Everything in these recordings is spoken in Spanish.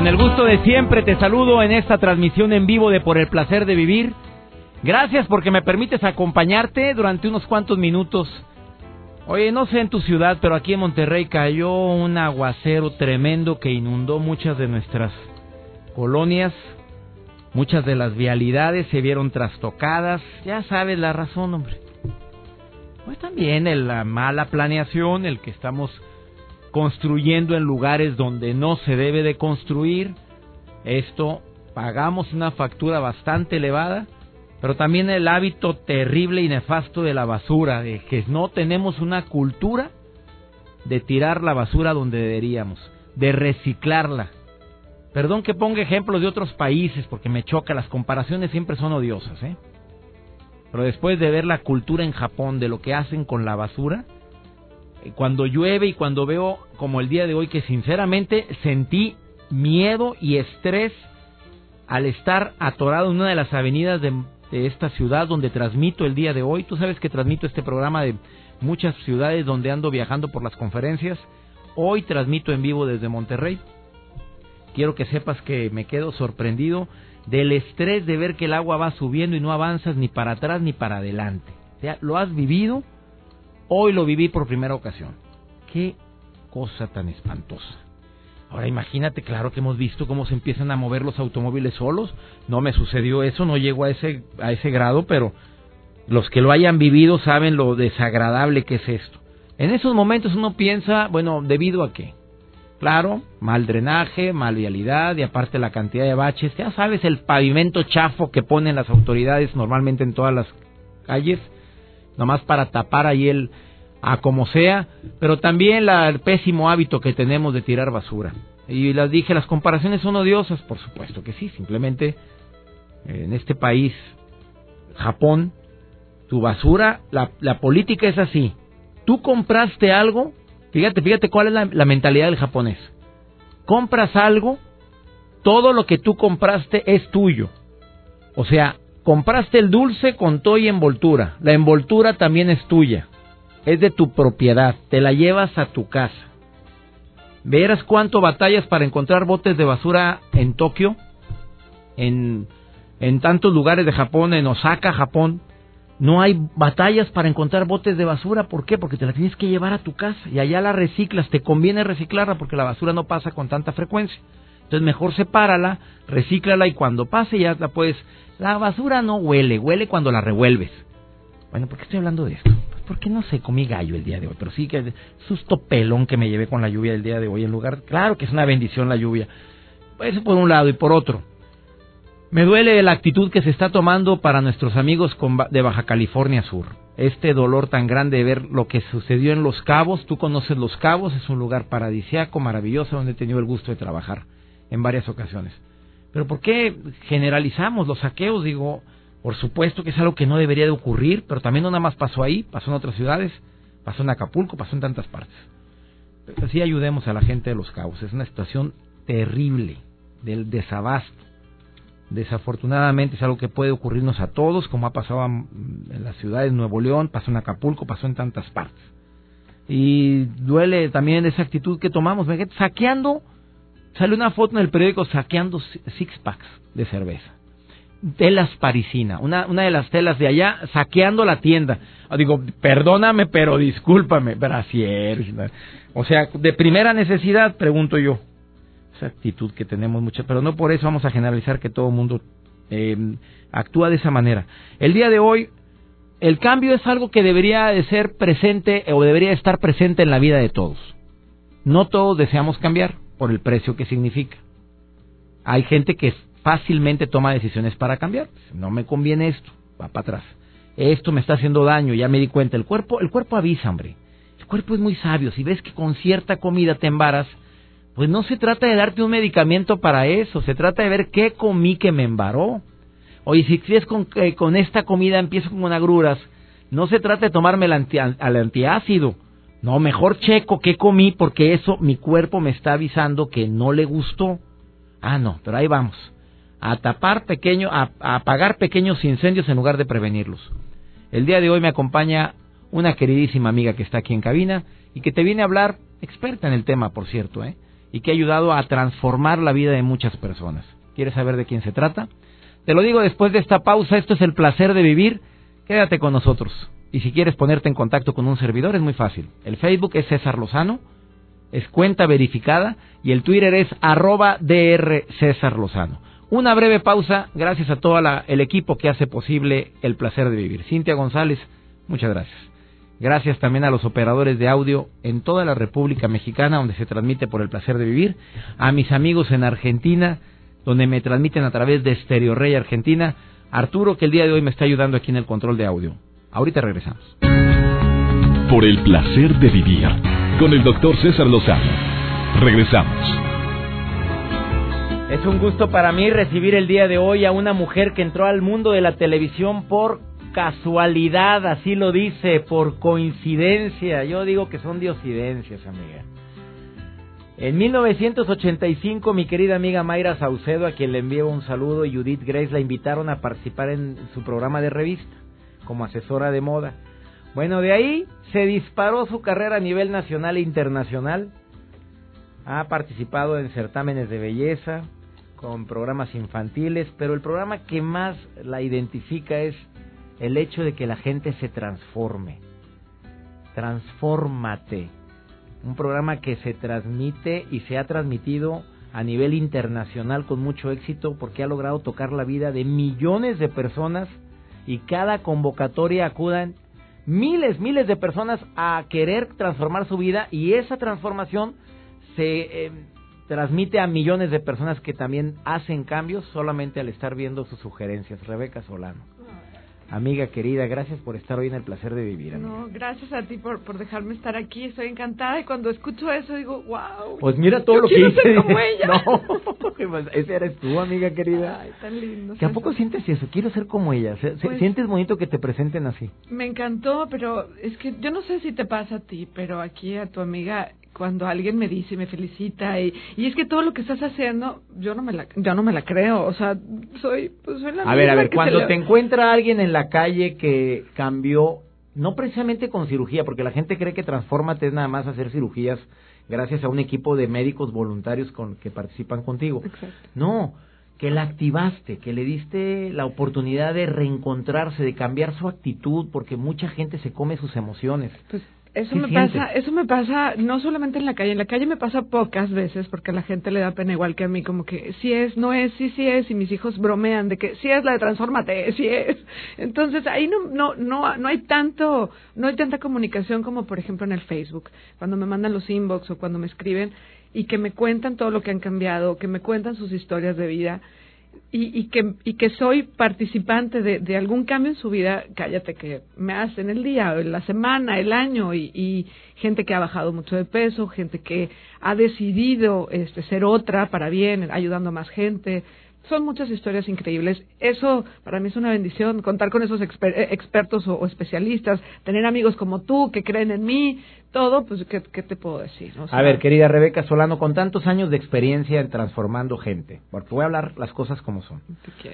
Con el gusto de siempre te saludo en esta transmisión en vivo de Por el placer de vivir. Gracias porque me permites acompañarte durante unos cuantos minutos. Oye, no sé en tu ciudad, pero aquí en Monterrey cayó un aguacero tremendo que inundó muchas de nuestras colonias. Muchas de las vialidades se vieron trastocadas. Ya sabes la razón, hombre. Pues también la mala planeación, el que estamos construyendo en lugares donde no se debe de construir. Esto pagamos una factura bastante elevada, pero también el hábito terrible y nefasto de la basura, de que no tenemos una cultura de tirar la basura donde deberíamos, de reciclarla. Perdón que ponga ejemplos de otros países porque me choca, las comparaciones siempre son odiosas, ¿eh? Pero después de ver la cultura en Japón de lo que hacen con la basura, cuando llueve y cuando veo como el día de hoy que sinceramente sentí miedo y estrés al estar atorado en una de las avenidas de, esta ciudad donde transmito el día de hoy. Tú sabes que transmito este programa de muchas ciudades donde ando viajando por las conferencias. Hoy transmito en vivo desde Monterrey. Quiero que sepas que me quedo sorprendido del estrés de ver que el agua va subiendo y no avanzas ni para atrás ni para adelante. O sea, lo has vivido Hoy lo viví por primera ocasión. Qué cosa tan espantosa. Ahora imagínate, claro que hemos visto cómo se empiezan a mover los automóviles solos. No me sucedió eso, no llego a ese, a ese grado, pero los que lo hayan vivido saben lo desagradable que es esto. En esos momentos uno piensa, bueno, ¿debido a qué? Claro, mal drenaje, mal vialidad y aparte la cantidad de baches. Ya sabes, el pavimento chafo que ponen las autoridades normalmente en todas las calles nomás para tapar ahí el a como sea, pero también el pésimo hábito que tenemos de tirar basura. Y las dije, las comparaciones son odiosas, por supuesto que sí, simplemente en este país, Japón, tu basura, la, la política es así. Tú compraste algo, fíjate, fíjate cuál es la, la mentalidad del japonés. Compras algo, todo lo que tú compraste es tuyo. O sea, Compraste el dulce con todo y envoltura. La envoltura también es tuya. Es de tu propiedad. Te la llevas a tu casa. ¿Verás cuánto batallas para encontrar botes de basura en Tokio? En, en tantos lugares de Japón, en Osaka, Japón. No hay batallas para encontrar botes de basura. ¿Por qué? Porque te la tienes que llevar a tu casa y allá la reciclas. Te conviene reciclarla porque la basura no pasa con tanta frecuencia. Entonces mejor sepárala, recíclala y cuando pase ya la puedes la basura no huele, huele cuando la revuelves. Bueno, ¿por qué estoy hablando de esto? Pues porque no sé, comí gallo el día de hoy, pero sí que susto pelón que me llevé con la lluvia del día de hoy en lugar. Claro que es una bendición la lluvia. Eso por un lado y por otro. Me duele la actitud que se está tomando para nuestros amigos de Baja California Sur. Este dolor tan grande de ver lo que sucedió en Los Cabos. Tú conoces Los Cabos, es un lugar paradisiaco, maravilloso, donde he tenido el gusto de trabajar en varias ocasiones. Pero ¿por qué generalizamos los saqueos? Digo, por supuesto que es algo que no debería de ocurrir, pero también no nada más pasó ahí, pasó en otras ciudades, pasó en Acapulco, pasó en tantas partes. Pero así ayudemos a la gente de los cabos. Es una situación terrible del desabasto. Desafortunadamente es algo que puede ocurrirnos a todos, como ha pasado en las ciudades de Nuevo León, pasó en Acapulco, pasó en tantas partes. Y duele también esa actitud que tomamos, saqueando Sale una foto en el periódico saqueando six packs de cerveza. Telas parisina, una, una de las telas de allá saqueando la tienda. Ah, digo, perdóname, pero discúlpame, brasier. O sea, de primera necesidad, pregunto yo. Esa actitud que tenemos mucha, pero no por eso vamos a generalizar que todo el mundo eh, actúa de esa manera. El día de hoy, el cambio es algo que debería de ser presente o debería estar presente en la vida de todos. No todos deseamos cambiar por el precio que significa. Hay gente que fácilmente toma decisiones para cambiar. No me conviene esto, va para atrás. Esto me está haciendo daño, ya me di cuenta. El cuerpo, el cuerpo avisa, hombre. El cuerpo es muy sabio. Si ves que con cierta comida te embaras, pues no se trata de darte un medicamento para eso, se trata de ver qué comí que me embaró. Oye, si es con, eh, con esta comida empiezo con agruras, no se trata de tomarme el, el antiácido. No, mejor checo qué comí porque eso mi cuerpo me está avisando que no le gustó. Ah, no, pero ahí vamos. A tapar pequeño, a, a apagar pequeños incendios en lugar de prevenirlos. El día de hoy me acompaña una queridísima amiga que está aquí en cabina y que te viene a hablar, experta en el tema, por cierto, ¿eh? y que ha ayudado a transformar la vida de muchas personas. ¿Quieres saber de quién se trata? Te lo digo después de esta pausa, esto es el placer de vivir. Quédate con nosotros. Y si quieres ponerte en contacto con un servidor es muy fácil. El Facebook es César Lozano, es cuenta verificada y el Twitter es arroba DR César Lozano. Una breve pausa, gracias a todo el equipo que hace posible el placer de vivir. Cintia González, muchas gracias. Gracias también a los operadores de audio en toda la República Mexicana, donde se transmite por el placer de vivir. A mis amigos en Argentina, donde me transmiten a través de Stereo Rey Argentina. Arturo, que el día de hoy me está ayudando aquí en el control de audio. Ahorita regresamos. Por el placer de vivir, con el doctor César Lozano. Regresamos. Es un gusto para mí recibir el día de hoy a una mujer que entró al mundo de la televisión por casualidad, así lo dice, por coincidencia. Yo digo que son diosidencias, amiga. En 1985, mi querida amiga Mayra Saucedo, a quien le envío un saludo, y Judith Grace la invitaron a participar en su programa de revista como asesora de moda. Bueno, de ahí se disparó su carrera a nivel nacional e internacional. Ha participado en certámenes de belleza, con programas infantiles, pero el programa que más la identifica es el hecho de que la gente se transforme. Transfórmate. Un programa que se transmite y se ha transmitido a nivel internacional con mucho éxito porque ha logrado tocar la vida de millones de personas y cada convocatoria acudan miles, miles de personas a querer transformar su vida y esa transformación se eh, transmite a millones de personas que también hacen cambios solamente al estar viendo sus sugerencias. Rebeca Solano. Amiga querida, gracias por estar hoy en el placer de vivir. No, gracias a ti por, por dejarme estar aquí. Estoy encantada y cuando escucho eso digo, wow. Pues mira todo lo que hice. Ser como ella. No, ese eres tú, amiga querida. Ay, tan lindo. ¿Que a poco sientes eso? Quiero ser como ella. Pues ¿Sientes bonito que te presenten así? Me encantó, pero es que yo no sé si te pasa a ti, pero aquí a tu amiga cuando alguien me dice, me felicita y, y es que todo lo que estás haciendo, yo no me la, yo no me la creo, o sea, soy, pues soy la A ver, a ver, cuando te encuentra alguien en la calle que cambió, no precisamente con cirugía, porque la gente cree que Transformate es nada más hacer cirugías gracias a un equipo de médicos voluntarios con que participan contigo. Exacto. No, que la activaste, que le diste la oportunidad de reencontrarse, de cambiar su actitud, porque mucha gente se come sus emociones. Pues eso me pasa, eso me pasa no solamente en la calle, en la calle me pasa pocas veces porque a la gente le da pena igual que a mí, como que si es, no es, sí, sí es, y mis hijos bromean de que si es la de transfórmate, si es. Entonces ahí no, no, no, no hay tanto, no hay tanta comunicación como por ejemplo en el Facebook, cuando me mandan los inbox o cuando me escriben y que me cuentan todo lo que han cambiado, que me cuentan sus historias de vida y, y, que, y que soy participante de, de, algún cambio en su vida, cállate que me hacen el día, la semana, el año, y, y, gente que ha bajado mucho de peso, gente que ha decidido este, ser otra para bien, ayudando a más gente, son muchas historias increíbles. Eso para mí es una bendición, contar con esos exper expertos o, o, especialistas, tener amigos como tú que creen en mí, todo, pues, ¿qué, qué te puedo decir? O sea, a ver, querida Rebeca Solano, con tantos años de experiencia en transformando gente, porque voy a hablar las cosas como son.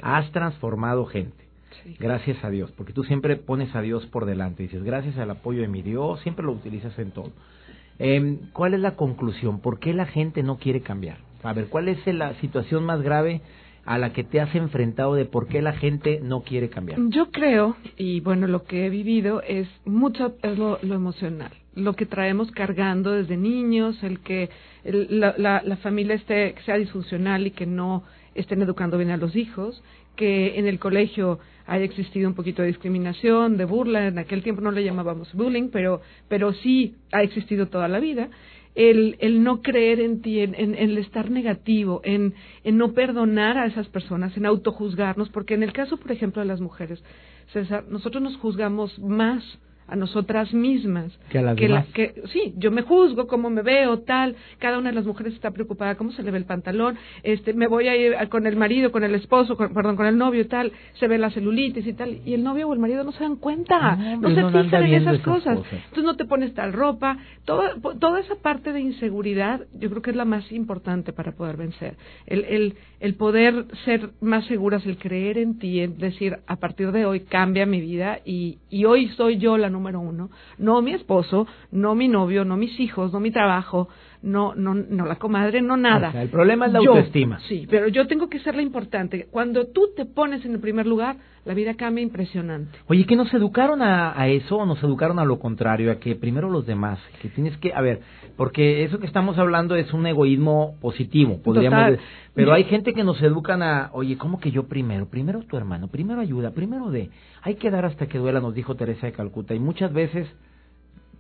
Has transformado gente. Sí. Gracias a Dios, porque tú siempre pones a Dios por delante. Dices, gracias al apoyo de mi Dios, siempre lo utilizas en todo. Eh, ¿Cuál es la conclusión? ¿Por qué la gente no quiere cambiar? A ver, ¿cuál es la situación más grave a la que te has enfrentado de por qué la gente no quiere cambiar? Yo creo, y bueno, lo que he vivido es mucho es lo, emocional, lo que traemos cargando desde niños, el que la, la, familia esté, que sea disfuncional y que no estén educando bien a los hijos, que en el colegio haya existido un poquito de discriminación, de burla, en aquel tiempo no le llamábamos bullying, pero, pero sí ha existido toda la vida el, el no creer en ti, en, en, el estar negativo, en, en no perdonar a esas personas, en autojuzgarnos, porque en el caso, por ejemplo, de las mujeres, César, nosotros nos juzgamos más a nosotras mismas. Que a las demás. que, sí, yo me juzgo, cómo me veo, tal. Cada una de las mujeres está preocupada, cómo se le ve el pantalón. Este, me voy a ir con el marido, con el esposo, perdón, con el novio y tal. Se ve la celulitis y tal. Y el novio o el marido no se dan cuenta. No, se fijan en esas cosas. Entonces no te pones tal ropa. Toda, toda esa parte de inseguridad, yo creo que es la más importante para poder vencer. El, el, el poder ser más seguras, el creer en ti, es decir, a partir de hoy cambia mi vida y, y hoy soy yo la número uno, no mi esposo, no mi novio, no mis hijos, no mi trabajo, no, no, no la comadre, no nada. el problema es la autoestima. Sí, pero yo tengo que ser la importante. Cuando tú te pones en el primer lugar, la vida cambia impresionante. Oye, ¿que nos educaron a, a, eso o nos educaron a lo contrario? A que primero los demás, que tienes que, a ver, porque eso que estamos hablando es un egoísmo positivo, podríamos Pero hay gente que nos educan a, oye, ¿cómo que yo primero? Primero tu hermano, primero ayuda, primero de, hay que dar hasta que duela, nos dijo Teresa de Calcuta. Y muchas veces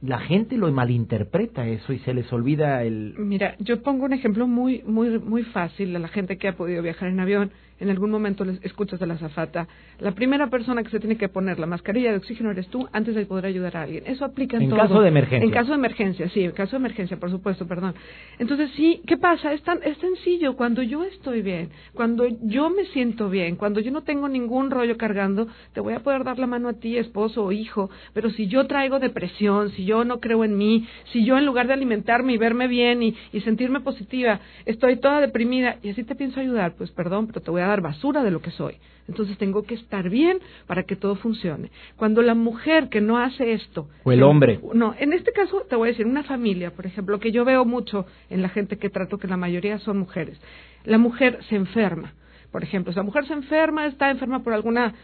la gente lo malinterpreta eso y se les olvida el Mira, yo pongo un ejemplo muy muy muy fácil a la gente que ha podido viajar en avión en algún momento les escuchas de la zafata, la primera persona que se tiene que poner la mascarilla de oxígeno eres tú antes de poder ayudar a alguien. Eso aplica en, en caso de emergencia. En caso de emergencia, sí, en caso de emergencia, por supuesto, perdón. Entonces, sí, ¿qué pasa? Es, tan, es sencillo. Cuando yo estoy bien, cuando yo me siento bien, cuando yo no tengo ningún rollo cargando, te voy a poder dar la mano a ti, esposo o hijo. Pero si yo traigo depresión, si yo no creo en mí, si yo en lugar de alimentarme y verme bien y, y sentirme positiva, estoy toda deprimida y así te pienso ayudar, pues perdón, pero te voy a dar basura de lo que soy. Entonces tengo que estar bien para que todo funcione. Cuando la mujer que no hace esto... O el hombre. No, en este caso te voy a decir, una familia, por ejemplo, que yo veo mucho en la gente que trato, que la mayoría son mujeres. La mujer se enferma. Por ejemplo, si la mujer se enferma, está enferma por alguna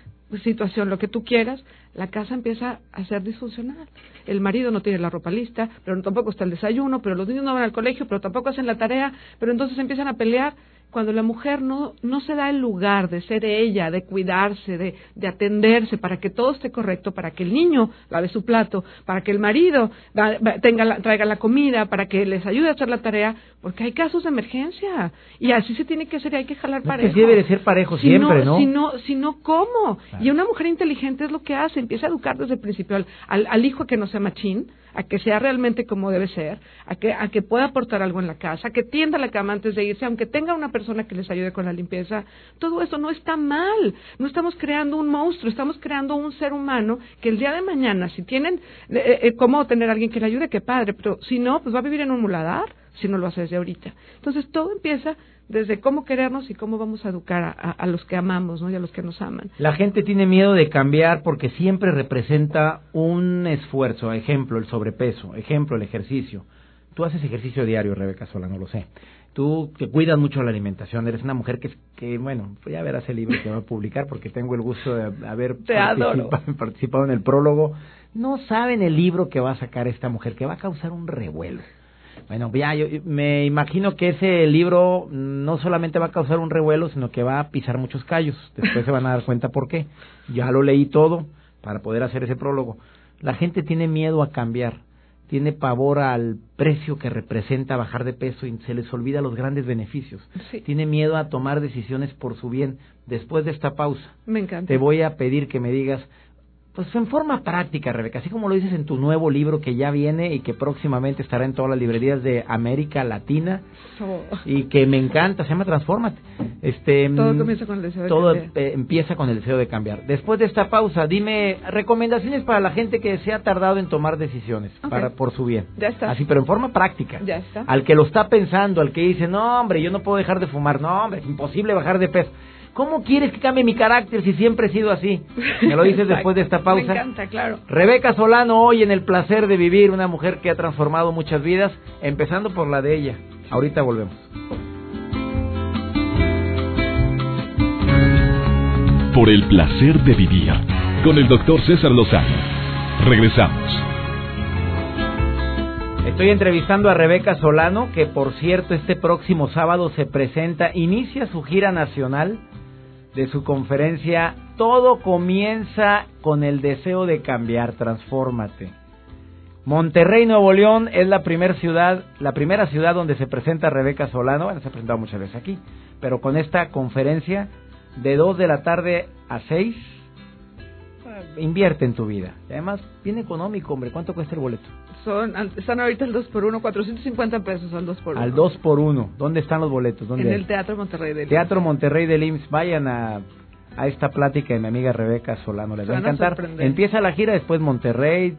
situación, lo que tú quieras, la casa empieza a ser disfuncional. El marido no tiene la ropa lista, pero tampoco está el desayuno, pero los niños no van al colegio, pero tampoco hacen la tarea, pero entonces empiezan a pelear cuando la mujer no, no se da el lugar de ser ella, de cuidarse, de, de atenderse, para que todo esté correcto, para que el niño lave su plato, para que el marido tenga traiga la comida, para que les ayude a hacer la tarea, porque hay casos de emergencia y así se tiene que hacer y hay que jalar parejo. Que debe de ser parejo siempre, ¿no? Si no, si no ¿cómo? Y una mujer inteligente es lo que hace, empieza a educar desde el principio al, al, al hijo que no sea machín, a que sea realmente como debe ser, a que, a que pueda aportar algo en la casa, a que tienda la cama antes de irse, aunque tenga una persona que les ayude con la limpieza. Todo eso no está mal. No estamos creando un monstruo, estamos creando un ser humano que el día de mañana, si tienen eh, eh, cómo tener a alguien que le ayude, qué padre, pero si no, pues va a vivir en un muladar si no lo hace desde ahorita. Entonces todo empieza desde cómo querernos y cómo vamos a educar a, los que amamos ¿no? y a los que nos aman. La gente tiene miedo de cambiar porque siempre representa un esfuerzo, ejemplo, el sobrepeso, ejemplo, el ejercicio. Tú haces ejercicio diario, Rebeca Sola, no lo sé. Tú te cuidas mucho la alimentación, eres una mujer que, que bueno, voy a ver ese libro que va a publicar porque tengo el gusto de haber participado en el prólogo. No saben el libro que va a sacar esta mujer, que va a causar un revuelo. Bueno, ya yo me imagino que ese libro no solamente va a causar un revuelo, sino que va a pisar muchos callos. Después se van a dar cuenta por qué. Ya lo leí todo para poder hacer ese prólogo. La gente tiene miedo a cambiar, tiene pavor al precio que representa bajar de peso y se les olvida los grandes beneficios. Tiene miedo a tomar decisiones por su bien. Después de esta pausa, me encanta. te voy a pedir que me digas pues en forma práctica, Rebeca, así como lo dices en tu nuevo libro que ya viene y que próximamente estará en todas las librerías de América Latina oh. y que me encanta, se llama Transformate. Este, todo mm, comienza con el deseo de todo eh, empieza con el deseo de cambiar. Después de esta pausa, dime recomendaciones para la gente que se ha tardado en tomar decisiones para por su bien. Ya está. Así, pero en forma práctica. Ya está. Al que lo está pensando, al que dice, "No, hombre, yo no puedo dejar de fumar." No, hombre, es imposible bajar de peso. ¿Cómo quieres que cambie mi carácter si siempre he sido así? Me lo dices después de esta pausa. Me encanta, claro. Rebeca Solano hoy en el placer de vivir, una mujer que ha transformado muchas vidas, empezando por la de ella. Ahorita volvemos. Por el placer de vivir, con el doctor César Lozano. Regresamos. Estoy entrevistando a Rebeca Solano, que por cierto este próximo sábado se presenta, inicia su gira nacional de su conferencia Todo comienza con el deseo de cambiar, transfórmate. Monterrey, Nuevo León es la primera ciudad, la primera ciudad donde se presenta Rebeca Solano, bueno, se ha presentado muchas veces aquí, pero con esta conferencia de 2 de la tarde a 6 invierte en tu vida. Y además, bien económico, hombre. ¿Cuánto cuesta el boleto? Son, están ahorita el 2 por 1 450 pesos al 2 por 1 Al 2 por 1 ¿Dónde están los boletos? ¿Dónde en el Teatro Monterrey del Teatro Monterrey del IMSS. Vayan a, a esta plática de mi amiga Rebeca Solano. Les va a encantar. Empieza la gira, después Monterrey,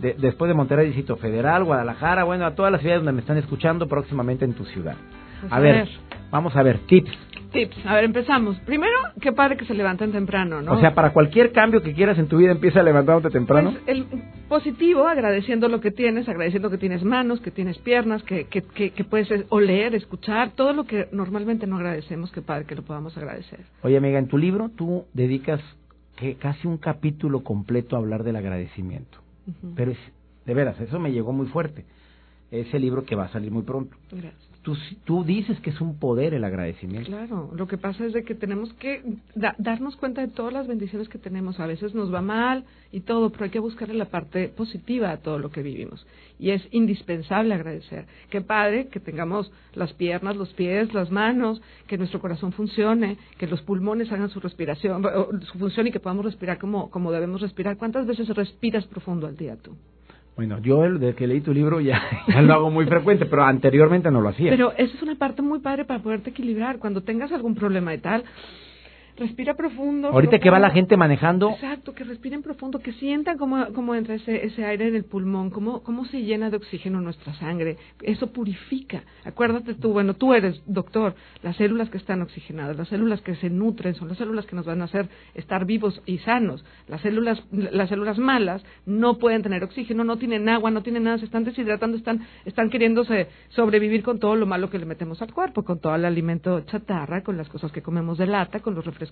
después de Monterrey, Distrito Federal, Guadalajara, bueno, a todas las ciudades donde me están escuchando próximamente en tu ciudad. Pues a, ver, vamos a ver, tips. Tips, a ver, empezamos. Primero, qué padre que se levanten temprano, ¿no? O sea, para cualquier cambio que quieras en tu vida, empieza levantándote temprano. Pues el positivo, agradeciendo lo que tienes, agradeciendo que tienes manos, que tienes piernas, que, que, que, puedes oler, escuchar, todo lo que normalmente no agradecemos, qué padre que lo podamos agradecer. Oye, amiga, en tu libro tú dedicas que casi un capítulo completo a hablar del agradecimiento. Pero es, de veras, eso me llegó muy fuerte. Ese libro que va a salir muy pronto. Gracias tú, dices que es un poder el agradecimiento. Claro, lo que pasa es de que tenemos que darnos cuenta de todas las bendiciones que tenemos. A veces nos va mal y todo, pero hay que buscarle la parte positiva a todo lo que vivimos. Y es indispensable agradecer. Qué padre que tengamos las piernas, los pies, las manos, que nuestro corazón funcione, que los pulmones hagan su respiración, su función y que podamos respirar como, como debemos respirar. ¿Cuántas veces respiras profundo al día tú? Bueno, yo desde que leí tu libro ya, ya, lo hago muy frecuente, pero anteriormente no lo hacía. Pero esa es una parte muy padre para poderte equilibrar. Cuando tengas algún problema y tal, respira profundo. Ahorita que va la gente manejando. Exacto, que respiren profundo, que sientan cómo, cómo entra ese, ese aire en el pulmón, cómo, cómo se llena de oxígeno nuestra sangre. Eso purifica. Acuérdate tú, bueno, tú eres doctor, las células que están oxigenadas, las células que se nutren, son las células que nos van a hacer estar vivos y sanos. Las células, las células malas no pueden tener oxígeno, no tienen agua, no tienen nada, se están deshidratando, están, están queriéndose sobrevivir con todo lo malo que le metemos al cuerpo, con todo el alimento chatarra, con las cosas que comemos de lata, con los refrescos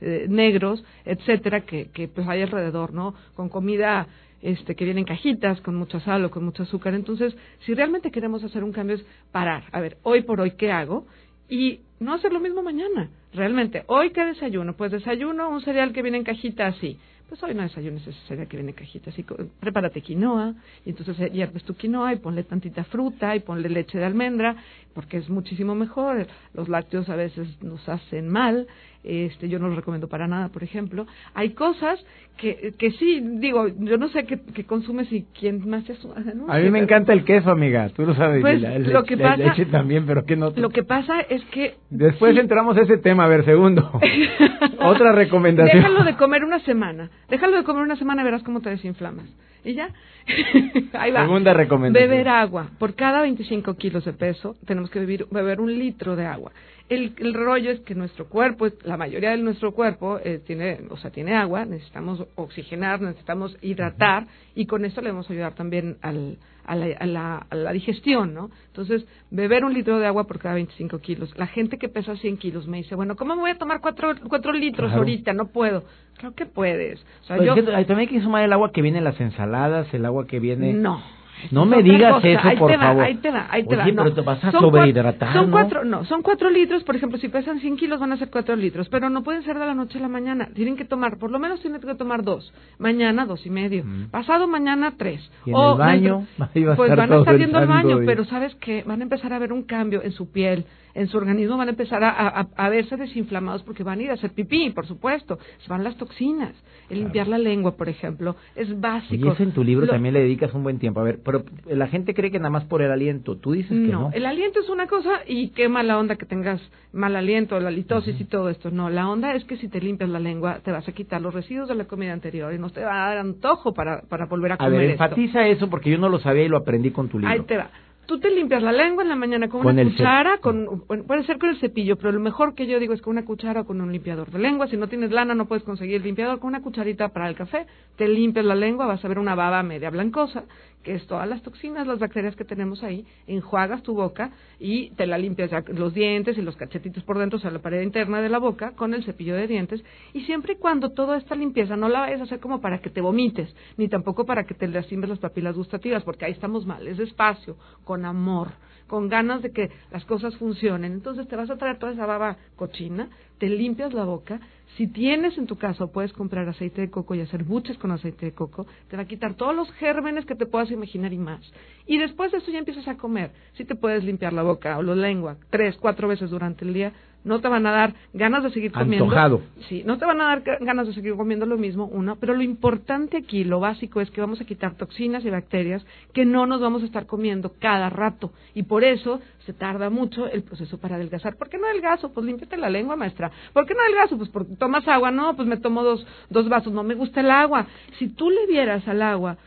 eh, negros, etcétera, que, que pues hay alrededor, ¿no? Con comida este, que viene en cajitas, con mucha sal o con mucho azúcar. Entonces, si realmente queremos hacer un cambio es parar. A ver, hoy por hoy, ¿qué hago? Y no hacer lo mismo mañana. Realmente, hoy, ¿qué desayuno? Pues desayuno un cereal que viene en cajita así pues hoy no desayunes ese cereal que viene en cajita, así prepárate quinoa, y entonces eh, hierves tu quinoa y ponle tantita fruta y ponle leche de almendra, porque es muchísimo mejor, los lácteos a veces nos hacen mal, este yo no los recomiendo para nada, por ejemplo. Hay cosas que, que sí, digo, yo no sé qué, consumes y quién más te ¿no? A mí me encanta el queso, amiga, tú lo sabes, pues, lo que pasa, leche también, pero que no... Lo que pasa es que... Después entramos a ese tema, a ver, segundo. Otra recomendación. Déjalo de comer una semana, déjalo de comer una semana y verás cómo te desinflamas. Y ya, ahí va. Segunda recomendación. Beber agua. Por cada 25 kilos de peso tenemos que beber, beber un litro de agua. El, el, rollo es que nuestro cuerpo, la mayoría de nuestro cuerpo eh, tiene, o sea, tiene agua, necesitamos oxigenar, necesitamos hidratar y con esto le vamos a ayudar también al, a, la, a, la, digestión, ¿no? Entonces, beber un litro de agua por cada 25 kilos. La gente que pesa 100 kilos me dice, bueno, ¿cómo me voy a tomar 4, cuatro litros ahorita? No puedo. Creo que puedes. O sea, yo... también hay que sumar el agua que viene en las ensaladas, el agua que viene... No no me digas eso, por favor. ahí te va, ahí te Oye, pero te vas a sobrehidratar, son cuatro, ¿no? son cuatro litros, por ejemplo, si pesan 100 kilos van a ser cuatro litros, pero no pueden ser de la noche a la mañana. Tienen que tomar, por lo menos tienen que tomar dos. Mañana dos y medio. Mm. Pasado mañana tres. ¿Y en el baño? pues van a estar viendo el baño, pero ¿sabes qué? Van a empezar a ver un cambio en su piel, en su organismo, van a empezar a, a, verse desinflamados porque van a ir a hacer pipí, por supuesto. Se van las toxinas. El limpiar la lengua, por ejemplo, es básico. Y eso en tu libro también le dedicas un buen tiempo. A ver, pero la gente cree que nada más por el aliento. Tú dices que no. el aliento es una cosa y qué mala onda que tengas mal aliento, la litosis y todo esto. No, la onda es que si te limpias la lengua te vas a quitar los residuos de la comida anterior y no te va a dar antojo para, para volver a comer. A ver, enfatiza eso porque yo no lo sabía y lo aprendí con tu libro. Ahí te va. Tú te limpias la lengua en la mañana con, una cuchara, con, puede ser con el cepillo, pero lo mejor que yo digo es con una cuchara o con un limpiador de lengua. Si no tienes lana, no puedes conseguir el limpiador. Con una cucharita para el café, te limpias la lengua, vas a ver una baba media blancosa que es todas las toxinas, las bacterias que tenemos ahí, enjuagas tu boca y te la limpias los dientes y los cachetitos por dentro, o sea, la pared interna de la boca con el cepillo de dientes. Y siempre y cuando toda esta limpieza no la vayas a hacer como para que te vomites, ni tampoco para que te lastimes las papilas gustativas, porque ahí estamos mal, es despacio, con amor con ganas de que las cosas funcionen. Entonces te vas a traer toda esa baba cochina, te limpias la boca. Si tienes en tu casa, puedes comprar aceite de coco y hacer buches con aceite de coco. Te va a quitar todos los gérmenes que te puedas imaginar y más. Y después de eso ya empiezas a comer. Si te puedes limpiar la boca o la lengua tres, cuatro veces durante el día, no te van a dar ganas de seguir comiendo. Antojado. Sí, no te van a dar ganas de seguir comiendo lo mismo, uno, pero lo importante aquí, lo básico es que vamos a quitar toxinas y bacterias que no nos vamos a estar comiendo cada rato y por eso se tarda mucho el proceso para adelgazar. ¿Por qué no adelgazo? Pues límpiate la lengua, maestra. ¿Por qué no adelgazo? Pues porque tomas agua, no, pues me tomo dos, dos vasos, no me gusta el agua. Si tú le vieras al agua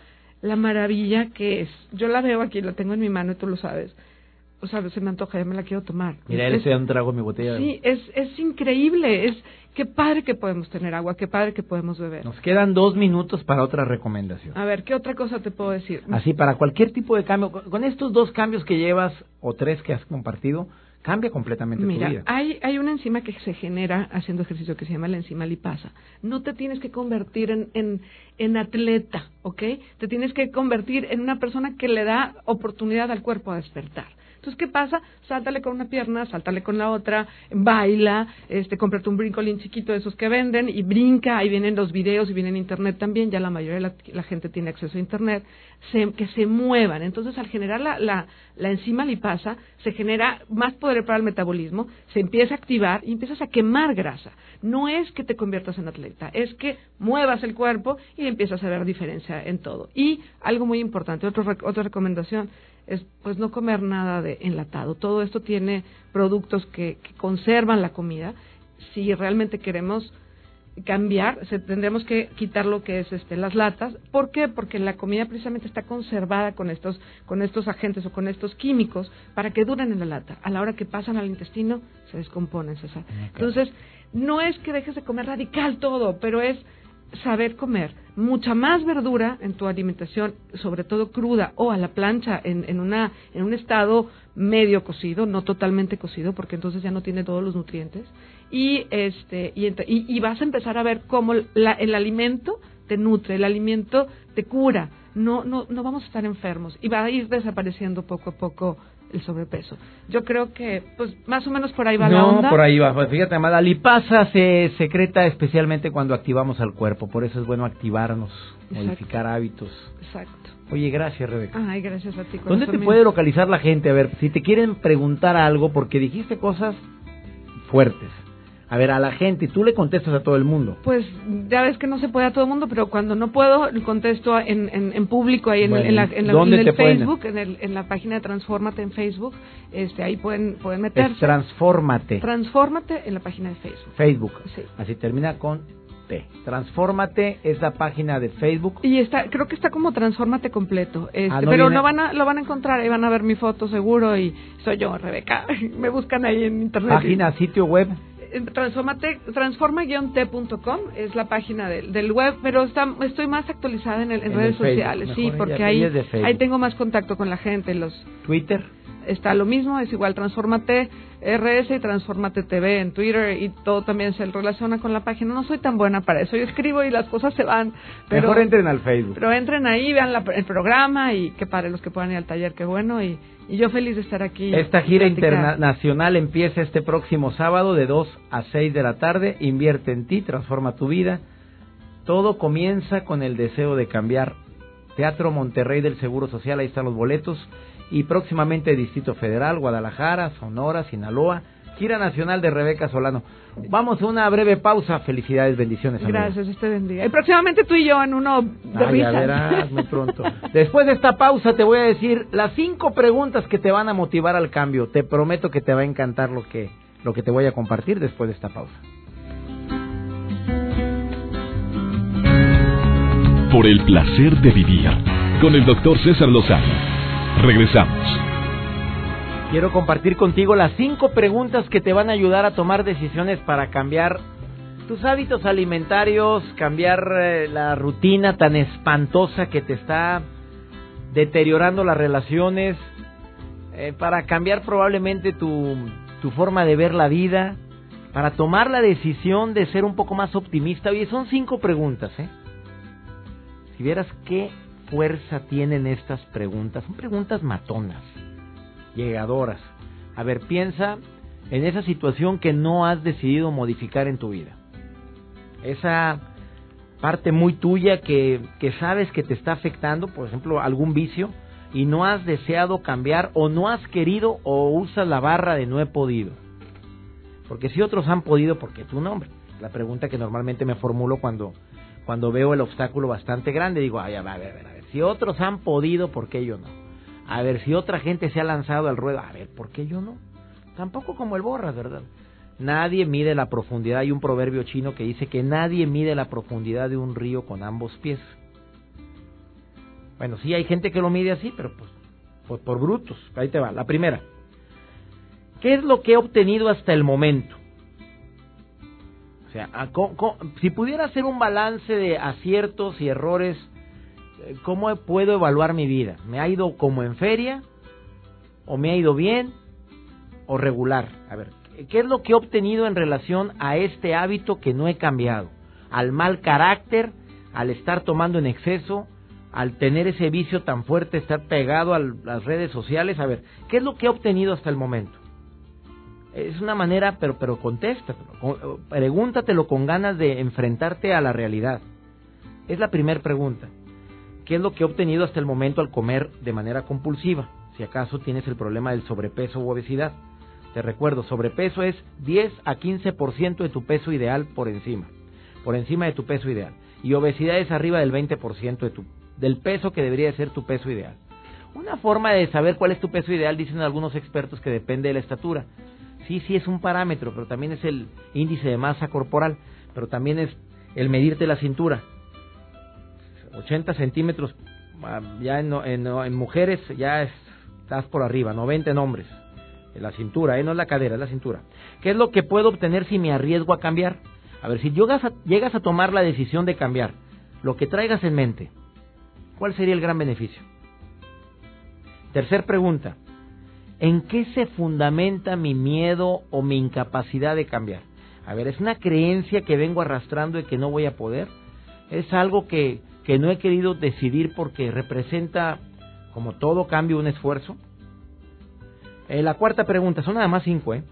la maravilla que es, yo la veo aquí, la tengo en mi mano y tú lo sabes o sea, se me antoja, ya me la quiero tomar. Mira, él estoy un trago mi botella. Sí, es, es increíble, es qué padre que podemos tener agua, qué padre que podemos beber. Nos quedan dos minutos para otra recomendación. A ver, ¿qué otra cosa te puedo decir? Así, para cualquier tipo de cambio, con estos dos cambios que llevas, o tres que has compartido, cambia completamente tu vida. Hay, hay una enzima que se genera haciendo ejercicio que se llama la enzima lipasa. No te tienes que convertir en, en, en atleta, ¿ok? Te tienes que convertir en una persona que le da oportunidad al cuerpo a despertar. Entonces, ¿qué pasa? Sáltale con una pierna, sáltale con la otra, baila, este, cómprate un brincolín chiquito de esos que venden y brinca, ahí vienen los videos y viene en internet también, ya la mayoría de la, gente tiene acceso a internet, que se muevan. Entonces, al generar la, la, la enzima lipasa, se genera más poder para el metabolismo, se empieza a activar y empiezas a quemar grasa. No es que te conviertas en atleta, es que muevas el cuerpo y empiezas a ver diferencia en todo. Y algo muy importante, otra recomendación, es pues no comer nada de enlatado. Todo esto tiene productos que, conservan la comida. Si realmente queremos cambiar, se, tendremos que quitar lo que es este, las latas. ¿Por qué? Porque la comida precisamente está conservada con estos, con estos agentes o con estos químicos para que duren en la lata. A la hora que pasan al intestino, se descomponen, Entonces, no es que dejes de comer radical todo, pero es saber comer mucha más verdura en tu alimentación, sobre todo cruda o a la plancha en, en, una, en un estado medio cocido, no totalmente cocido, porque entonces ya no tiene todos los nutrientes. Y, este, y, y, vas a empezar a ver cómo la, el alimento te nutre, el alimento te cura. No, no, no vamos a estar enfermos y va a ir desapareciendo poco a poco el sobrepeso. Yo creo que, pues, más o menos por ahí va la onda. No, por ahí va. Pues fíjate, la lipasa se secreta especialmente cuando activamos al cuerpo. Por eso es bueno activarnos, modificar hábitos. Exacto. Oye, gracias, Rebeca. Ay, gracias a ti. ¿Dónde te puede localizar la gente? A ver, si te quieren preguntar algo, porque dijiste cosas fuertes a ver, a la gente, tú le contestas a todo el mundo. Pues ya ves que no se puede a todo el mundo, pero cuando no puedo, contesto en, en, público, ahí en, en, la, en, el Facebook, en, el, en la página de Transfórmate en Facebook, este, ahí pueden, pueden meterse. Es Transfórmate. Transfórmate en la página de Facebook. Facebook. Sí. Así termina con T. Transfórmate es la página de Facebook. Y está, creo que está como Transfórmate completo. Este, ah, pero no van a, lo van a encontrar, ahí van a ver mi foto seguro y soy yo, Rebeca. Me buscan ahí en internet. Página, sitio web transforma-t.com es la página del, web, pero está, estoy más actualizada en, redes sociales, sí, porque ahí, ahí tengo más contacto con la gente. Los Twitter está lo mismo, es igual Transformate RS y Transformate TV en Twitter y todo también se relaciona con la página. No soy tan buena para eso, yo escribo y las cosas se van. Pero, Mejor entren al Facebook. Pero entren ahí, vean el programa y que para los que puedan ir al taller, qué bueno. Y, y yo feliz de estar aquí. Esta gira internacional empieza este próximo sábado de 2 a 6 de la tarde. Invierte en ti, transforma tu vida. Todo comienza con el deseo de cambiar. Teatro Monterrey del Seguro Social, ahí están los boletos y próximamente Distrito Federal, Guadalajara, Sonora, Sinaloa, gira nacional de Rebeca Solano. Vamos a una breve pausa. Felicidades, bendiciones. Gracias, este bendiga. Y próximamente tú y yo en uno de ah, Ya verás, muy pronto. Después de esta pausa te voy a decir las cinco preguntas que te van a motivar al cambio. Te prometo que te va a encantar lo que, lo que te voy a compartir después de esta pausa. Por el placer de vivir con el doctor César Lozano Regresamos. Quiero compartir contigo las cinco preguntas que te van a ayudar a tomar decisiones para cambiar tus hábitos alimentarios, cambiar eh, la rutina tan espantosa que te está deteriorando las relaciones, eh, para cambiar probablemente tu, tu forma de ver la vida, para tomar la decisión de ser un poco más optimista. Oye, son cinco preguntas, ¿eh? Si vieras qué fuerza tienen estas preguntas? Son preguntas matonas, llegadoras. A ver, piensa en esa situación que no has decidido modificar en tu vida. Esa parte muy tuya que, que sabes que te está afectando, por ejemplo, algún vicio, y no has deseado cambiar o no has querido o usas la barra de no he podido. Porque si otros han podido, ¿por qué tú no, hombre? La pregunta que normalmente me formulo cuando, cuando veo el obstáculo bastante grande, digo, ay, a ver, a ver, a ver, si otros han podido, ¿por qué yo no? A ver, si otra gente se ha lanzado al ruedo, a ver, ¿por qué yo no? Tampoco como el Borras, ¿verdad? Nadie mide la profundidad. Hay un proverbio chino que dice que nadie mide la profundidad de un río con ambos pies. Bueno, sí hay gente que lo mide así, pero pues, pues por brutos. Ahí te va. La primera. ¿Qué es lo que he obtenido hasta el momento? O sea, si pudiera hacer un balance de aciertos y errores, ¿cómo puedo evaluar mi vida? ¿Me ha ido como en feria? ¿O me ha ido bien? ¿O regular? A ver, ¿qué es lo que he obtenido en relación a este hábito que no he cambiado? Al mal carácter, al estar tomando en exceso, al tener ese vicio tan fuerte, estar pegado a las redes sociales. A ver, ¿qué es lo que he obtenido hasta el momento? Es una manera, pero, pero contéstatelo, pregúntatelo con ganas de enfrentarte a la realidad. Es la primera pregunta. ¿Qué es lo que he obtenido hasta el momento al comer de manera compulsiva? Si acaso tienes el problema del sobrepeso u obesidad. Te recuerdo, sobrepeso es 10 a 15% de tu peso ideal por encima. Por encima de tu peso ideal. Y obesidad es arriba del 20% de del peso que debería ser tu peso ideal. Una forma de saber cuál es tu peso ideal, dicen algunos expertos, que depende de la estatura. Sí, sí es un parámetro, pero también es el índice de masa corporal, pero también es el medirte la cintura. 80 centímetros, ah, ya en, en, mujeres ya estás por arriba, 90 en hombres. En la cintura, ¿eh? no es la cadera, es la cintura. ¿Qué es lo que puedo obtener si me arriesgo a cambiar? A ver, si llegas a, tomar la decisión de cambiar, lo que traigas en mente, ¿cuál sería el gran beneficio? Tercer pregunta, ¿En qué se fundamenta mi miedo o mi incapacidad de cambiar? A ver, ¿es una creencia que vengo arrastrando de que no voy a poder? ¿Es algo que, que no he querido decidir porque representa, como todo cambio, un esfuerzo? Eh, la cuarta pregunta, son nada más cinco, ¿eh?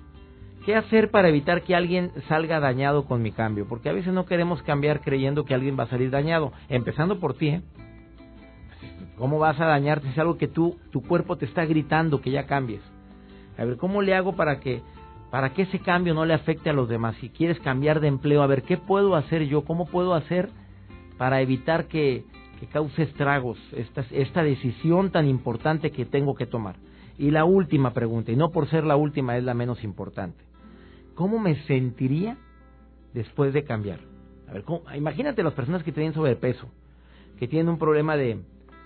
¿Qué hacer para evitar que alguien salga dañado con mi cambio? Porque a veces no queremos cambiar creyendo que alguien va a salir dañado, empezando por ti, ¿eh? ¿Cómo vas a dañarte? Es algo que tú, tu cuerpo te está gritando que ya cambies. A ver, ¿cómo le hago para que, para que ese cambio no le afecte a los demás? Si quieres cambiar de empleo, a ver, ¿qué puedo hacer yo? ¿Cómo puedo hacer para evitar que, que cause estragos esta, esta decisión tan importante que tengo que tomar? Y la última pregunta, y no por ser la última, es la menos importante. ¿Cómo me sentiría después de cambiar? A ver, imagínate las personas que tienen sobrepeso, que tienen un problema de,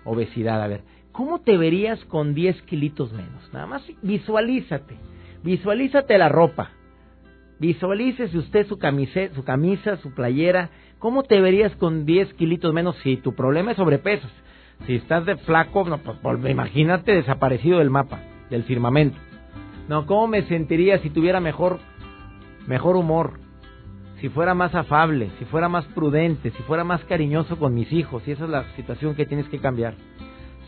obesidad. A ver, ¿cómo te verías con 10 kilitos menos? Nada más visualízate. Visualízate la ropa. Visualícese usted su, camise, su camisa, su playera. ¿Cómo te verías con 10 kilitos menos si tu problema es sobrepeso? Si estás de flaco, no, pues, imagínate desaparecido del mapa, del firmamento. No, ¿cómo me sentiría si tuviera mejor, mejor humor? si fuera más afable, si fuera más prudente, si fuera más cariñoso con mis hijos, y esa es la situación que tienes que cambiar.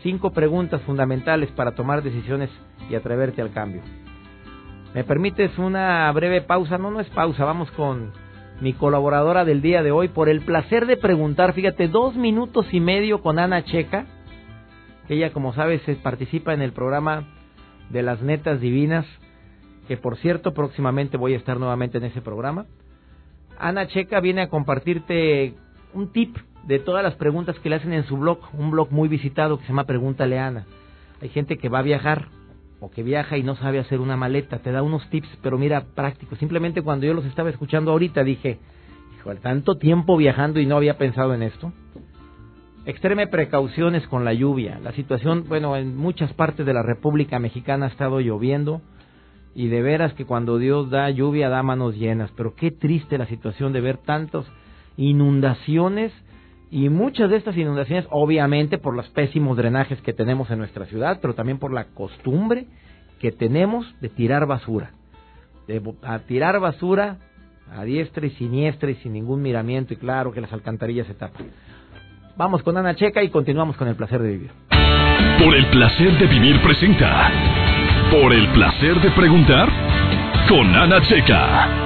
Cinco preguntas fundamentales para tomar decisiones y atreverte al cambio. ¿Me permites una breve pausa? No, no es pausa, vamos con mi colaboradora del día de hoy por el placer de preguntar, fíjate, dos minutos y medio con Ana Checa, ella como sabes participa en el programa de las netas divinas, que por cierto próximamente voy a estar nuevamente en ese programa. Ana Checa viene a compartirte un tip de todas las preguntas que le hacen en su blog, un blog muy visitado que se llama Pregúntale a Ana. Hay gente que va a viajar o que viaja y no sabe hacer una maleta, te da unos tips, pero mira, práctico. Simplemente cuando yo los estaba escuchando ahorita dije, hijo, tanto tiempo viajando y no había pensado en esto. Extreme precauciones con la lluvia. La situación, bueno, en muchas partes de la República Mexicana ha estado lloviendo y de veras que cuando Dios da lluvia da manos llenas, pero qué triste la situación de ver tantas inundaciones y muchas de estas inundaciones obviamente por los pésimos drenajes que tenemos en nuestra ciudad, pero también por la costumbre que tenemos de tirar basura, de tirar basura a diestra y siniestra y sin ningún miramiento y claro que las alcantarillas se tapan. Vamos con Ana Checa y continuamos con el placer de vivir. Por el placer de vivir presenta por el placer de preguntar con Ana Checa.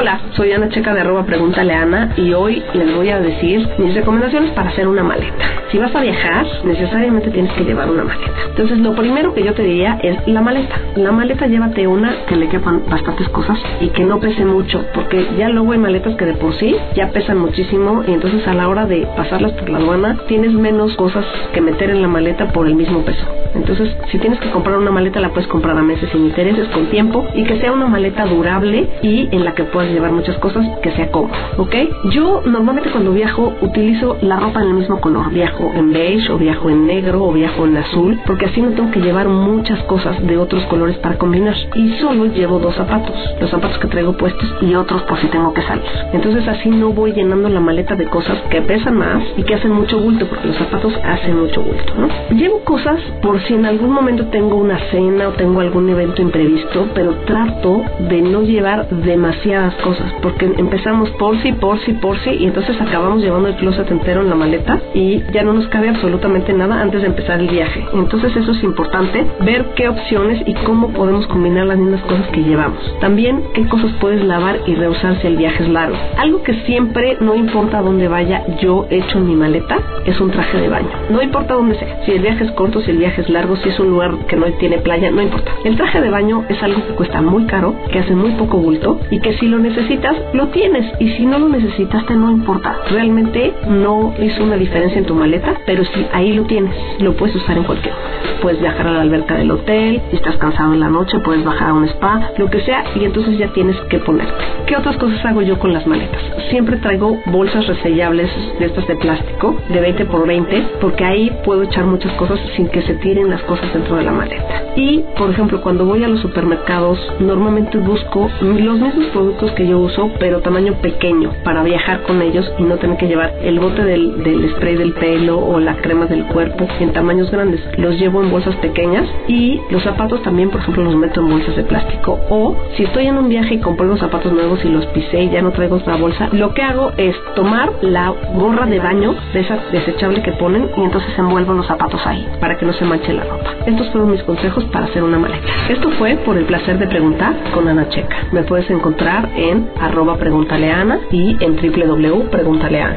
Hola, soy Ana Checa de arroba Pregúntale Ana y hoy les voy a decir mis recomendaciones para hacer una maleta. Si vas a viajar, necesariamente tienes que llevar una maleta. Entonces, lo primero que yo te diría es la maleta. La maleta llévate una que le quepan bastantes cosas y que no pese mucho, porque ya luego hay maletas que de por sí ya pesan muchísimo y entonces a la hora de pasarlas por la aduana tienes menos cosas que meter en la maleta por el mismo peso. Entonces, si tienes que comprar una maleta, la puedes comprar a meses sin intereses, con tiempo y que sea una maleta durable y en la que puedas llevar muchas cosas, que sea cómoda, ¿ok? Yo normalmente cuando viajo utilizo la ropa en el mismo color. Viajo en beige o viajo en negro o viajo en azul, porque así no tengo que llevar muchas cosas de otros colores para combinar. Y solo llevo dos zapatos, los zapatos que traigo puestos y otros por si tengo que salir. Entonces así no voy llenando la maleta de cosas que pesan más y que hacen mucho bulto, porque los zapatos hacen mucho bulto, ¿no? Llevo cosas por si en algún momento tengo una cena o tengo algún evento imprevisto, pero trato de no llevar demasiadas cosas, porque empezamos por si, por si, por si, y entonces acabamos llevando el closet entero en la maleta y ya no nos cabe absolutamente nada antes de empezar el viaje. Entonces eso es importante, ver qué opciones y cómo podemos combinar las mismas cosas que llevamos. También qué cosas puedes lavar y reusar si el viaje es largo. Algo que siempre, no importa dónde vaya, yo hecho en mi maleta, es un traje de baño. No importa dónde sea, si el viaje es corto, si el viaje es largo, si es un lugar que no tiene playa, no importa. El traje de baño es algo que cuesta muy caro, que hace muy poco bulto y que si lo necesitas, lo tienes. Y si no lo necesitaste, no importa. Realmente no hizo una diferencia en tu maleta, pero si ahí lo tienes, lo puedes usar en cualquier. Puedes viajar a la alberca del hotel, si estás cansado en la noche, puedes bajar a un spa, lo que sea, y entonces ya tienes que ponerte. ¿Qué otras cosas hago yo con las maletas? Siempre traigo bolsas resellables de estas de plástico, de 20 por 20, porque ahí puedo echar muchas cosas sin que se tiren las cosas dentro de la maleta. Y, por ejemplo, cuando voy a los supermercados, normalmente busco los mismos productos que yo uso, pero tamaño pequeño, para viajar con ellos y no tener que llevar el bote del, del spray del pelo o la crema del cuerpo en tamaños grandes. Los llevo en bolsas pequeñas y los zapatos también, por ejemplo, los meto en bolsas de plástico. O si estoy en un viaje y compré unos zapatos nuevos y los pisé y ya no traigo otra bolsa, lo que hago es tomar la gorra de baño de esa desechable que ponen y entonces envuelvo los zapatos ahí para que no se manche la ropa. Estos fueron mis consejos para hacer una maleta. Esto fue por el placer de preguntar con Ana Checa. Me puedes encontrar en arroba preguntaleana y en www.preguntaleana.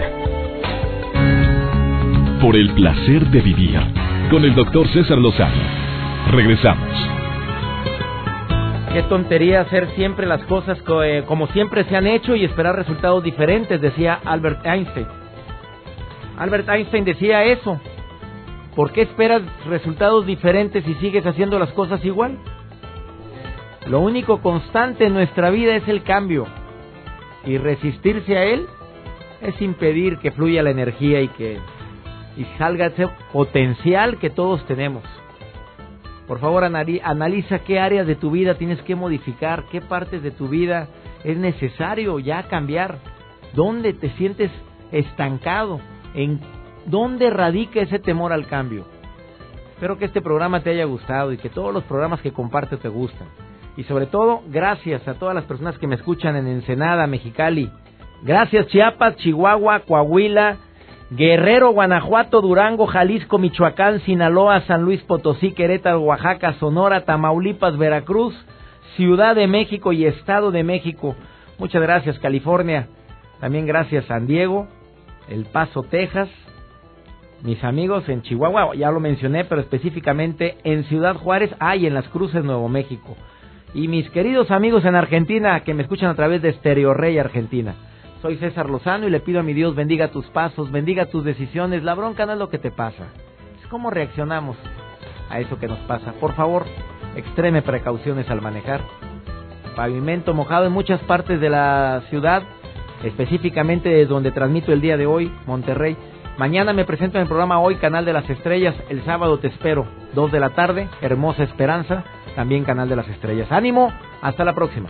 Por el placer de vivir con el doctor César Lozano. Regresamos. Qué tontería hacer siempre las cosas eh, como siempre se han hecho y esperar resultados diferentes, decía Albert Einstein. Albert Einstein decía eso. ¿Por qué esperas resultados diferentes y sigues haciendo las cosas igual? Lo único constante en nuestra vida es el cambio. Y resistirse a él es impedir que fluya la energía y que y salga ese potencial que todos tenemos. Por favor, analiza qué áreas de tu vida tienes que modificar, qué partes de tu vida es necesario ya cambiar, dónde te sientes estancado, en dónde radica ese temor al cambio. Espero que este programa te haya gustado y que todos los programas que compartes te gustan. Y sobre todo, gracias a todas las personas que me escuchan en Ensenada, Mexicali. Gracias Chiapas, Chihuahua, Coahuila, Guerrero, Guanajuato, Durango, Jalisco, Michoacán, Sinaloa, San Luis Potosí, Querétaro, Oaxaca, Sonora, Tamaulipas, Veracruz, Ciudad de México y Estado de México. Muchas gracias California. También gracias San Diego, El Paso, Texas. Mis amigos en Chihuahua, ya lo mencioné, pero específicamente en Ciudad Juárez, ah, y en Las Cruces, Nuevo México y mis queridos amigos en Argentina que me escuchan a través de Stereo Rey Argentina. Soy César Lozano y le pido a mi Dios bendiga tus pasos, bendiga tus decisiones. La bronca no es lo que te pasa, es cómo reaccionamos a eso que nos pasa. Por favor, extreme precauciones al manejar. Pavimento mojado en muchas partes de la ciudad, específicamente de donde transmito el día de hoy, Monterrey. Mañana me presento en el programa Hoy, Canal de las Estrellas. El sábado te espero, 2 de la tarde, Hermosa Esperanza también Canal de las Estrellas. Ánimo, hasta la próxima.